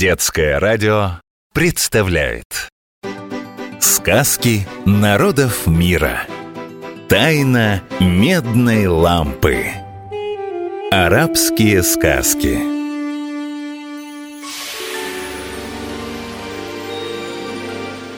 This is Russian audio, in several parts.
Детское радио представляет. Сказки народов мира. Тайна медной лампы. Арабские сказки.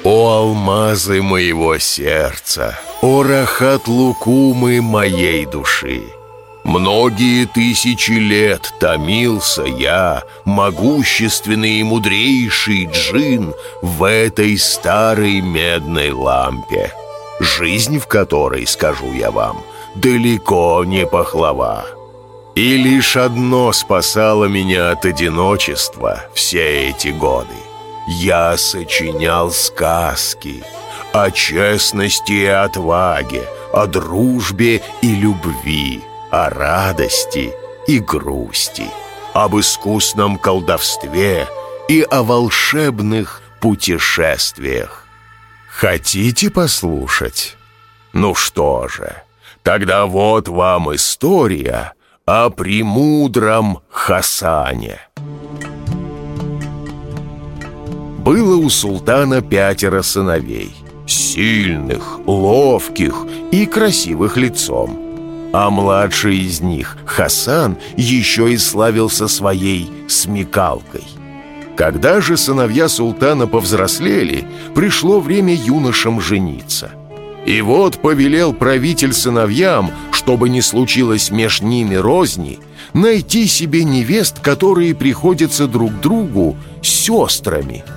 О алмазы моего сердца, о рахат лукумы моей души! Многие тысячи лет томился я, могущественный и мудрейший джин, в этой старой медной лампе, жизнь в которой, скажу я вам, далеко не пахлава. И лишь одно спасало меня от одиночества все эти годы. Я сочинял сказки о честности и отваге, о дружбе и любви, о радости и грусти, об искусном колдовстве и о волшебных путешествиях. Хотите послушать? Ну что же, тогда вот вам история о премудром Хасане. Было у султана пятеро сыновей, сильных, ловких и красивых лицом. А младший из них, Хасан, еще и славился своей смекалкой. Когда же сыновья султана повзрослели, пришло время юношам жениться. И вот повелел правитель сыновьям, чтобы не случилось меж ними розни, найти себе невест, которые приходятся друг другу сестрами –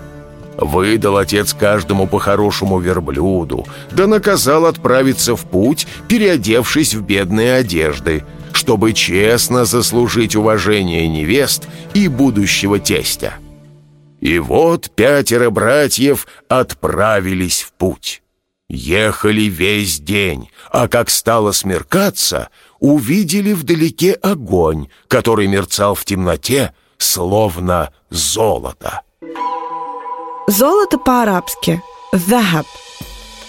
Выдал отец каждому по хорошему верблюду, да наказал отправиться в путь, переодевшись в бедные одежды, чтобы честно заслужить уважение невест и будущего тестя. И вот пятеро братьев отправились в путь. Ехали весь день, а как стало смеркаться, увидели вдалеке огонь, который мерцал в темноте, словно золото. Золото по-арабски – «захаб».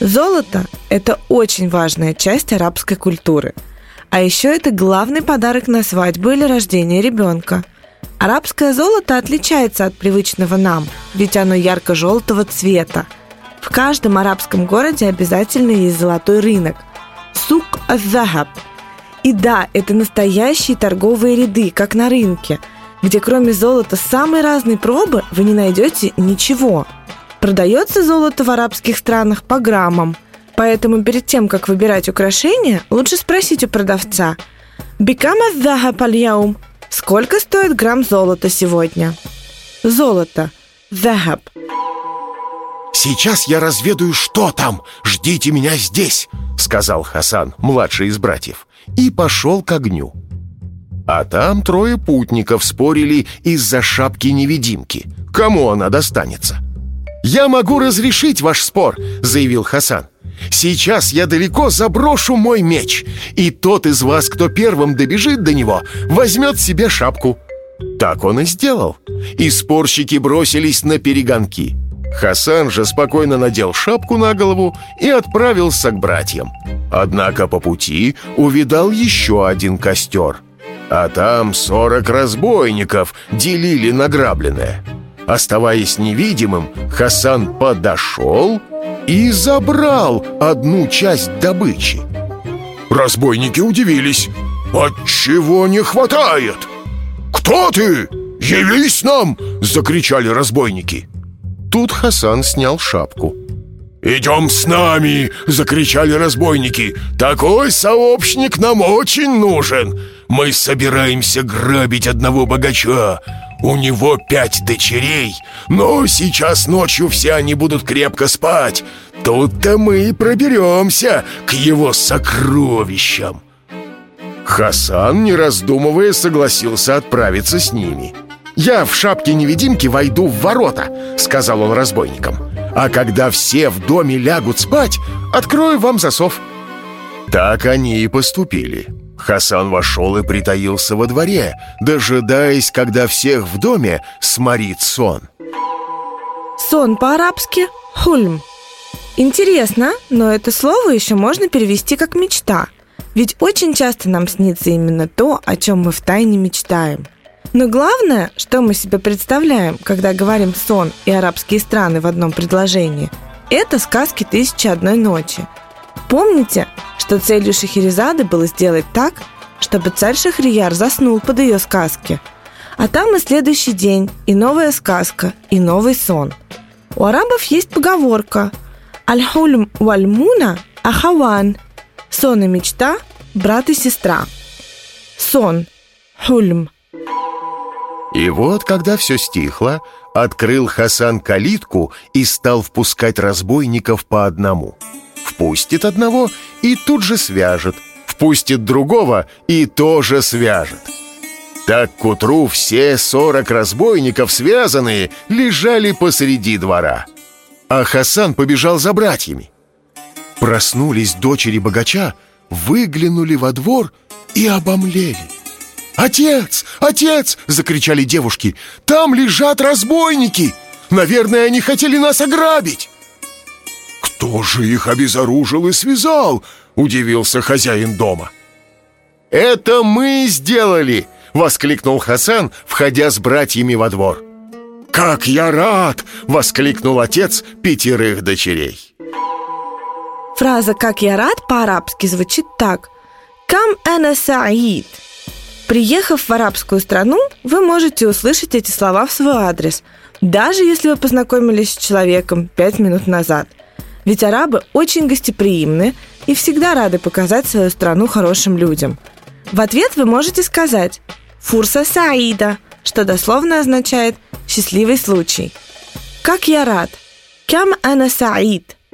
Золото – это очень важная часть арабской культуры. А еще это главный подарок на свадьбу или рождение ребенка. Арабское золото отличается от привычного нам, ведь оно ярко-желтого цвета. В каждом арабском городе обязательно есть золотой рынок – сук аз-захаб. И да, это настоящие торговые ряды, как на рынке – где кроме золота самой разной пробы вы не найдете ничего. Продается золото в арабских странах по граммам, поэтому перед тем, как выбирать украшения, лучше спросить у продавца «Бикама заха пальяум» – «Сколько стоит грамм золота сегодня?» Золото. Захаб. «Сейчас я разведаю, что там! Ждите меня здесь!» — сказал Хасан, младший из братьев, и пошел к огню. А там трое путников спорили из-за шапки-невидимки. Кому она достанется? «Я могу разрешить ваш спор», — заявил Хасан. «Сейчас я далеко заброшу мой меч, и тот из вас, кто первым добежит до него, возьмет себе шапку». Так он и сделал. И спорщики бросились на перегонки. Хасан же спокойно надел шапку на голову и отправился к братьям. Однако по пути увидал еще один костер — а там сорок разбойников делили награбленное. Оставаясь невидимым, Хасан подошел и забрал одну часть добычи. Разбойники удивились. «Отчего не хватает?» «Кто ты? Явись нам!» — закричали разбойники. Тут Хасан снял шапку. «Идем с нами!» — закричали разбойники. «Такой сообщник нам очень нужен! Мы собираемся грабить одного богача. У него пять дочерей, но сейчас ночью все они будут крепко спать. Тут-то мы и проберемся к его сокровищам!» Хасан, не раздумывая, согласился отправиться с ними. «Я в шапке-невидимки войду в ворота», — сказал он разбойникам. А когда все в доме лягут спать, открою вам засов». Так они и поступили. Хасан вошел и притаился во дворе, дожидаясь, когда всех в доме сморит сон. Сон по-арабски «хульм». Интересно, но это слово еще можно перевести как «мечта». Ведь очень часто нам снится именно то, о чем мы втайне мечтаем. Но главное, что мы себе представляем, когда говорим «сон» и «арабские страны» в одном предложении, это сказки «Тысячи одной ночи». Помните, что целью Шахерезады было сделать так, чтобы царь Шахрияр заснул под ее сказки. А там и следующий день, и новая сказка, и новый сон. У арабов есть поговорка «Аль-хульм вальмуна ахаван» – сон и мечта, брат и сестра. Сон, хульм. И вот, когда все стихло, открыл Хасан калитку и стал впускать разбойников по одному. Впустит одного и тут же свяжет, впустит другого и тоже свяжет. Так к утру все сорок разбойников, связанные, лежали посреди двора. А Хасан побежал за братьями. Проснулись дочери богача, выглянули во двор и обомлели. «Отец! Отец!» — закричали девушки. «Там лежат разбойники! Наверное, они хотели нас ограбить!» «Кто же их обезоружил и связал?» — удивился хозяин дома. «Это мы сделали!» — воскликнул Хасан, входя с братьями во двор. «Как я рад!» — воскликнул отец пятерых дочерей. Фраза «как я рад» по-арабски звучит так «Кам эна саид» Приехав в арабскую страну, вы можете услышать эти слова в свой адрес, даже если вы познакомились с человеком пять минут назад. Ведь арабы очень гостеприимны и всегда рады показать свою страну хорошим людям. В ответ вы можете сказать «Фурса Саида», что дословно означает «счастливый случай». Как я рад! Кям ана Саид –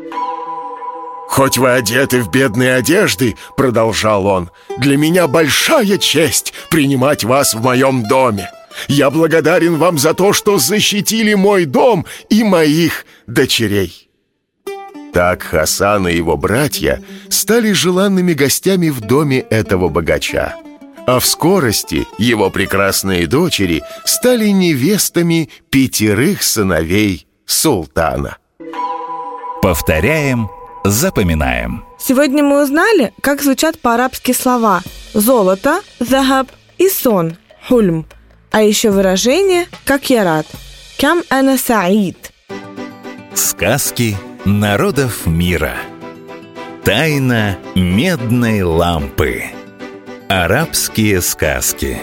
«Хоть вы одеты в бедные одежды, — продолжал он, — для меня большая честь принимать вас в моем доме. Я благодарен вам за то, что защитили мой дом и моих дочерей». Так Хасан и его братья стали желанными гостями в доме этого богача. А в скорости его прекрасные дочери стали невестами пятерых сыновей султана. Повторяем Запоминаем. Сегодня мы узнали, как звучат по-арабски слова «золото» – «захаб» и «сон» – «хульм», а еще выражение «как я рад» – «кям ана саид». Сказки народов мира. Тайна медной лампы. Арабские сказки.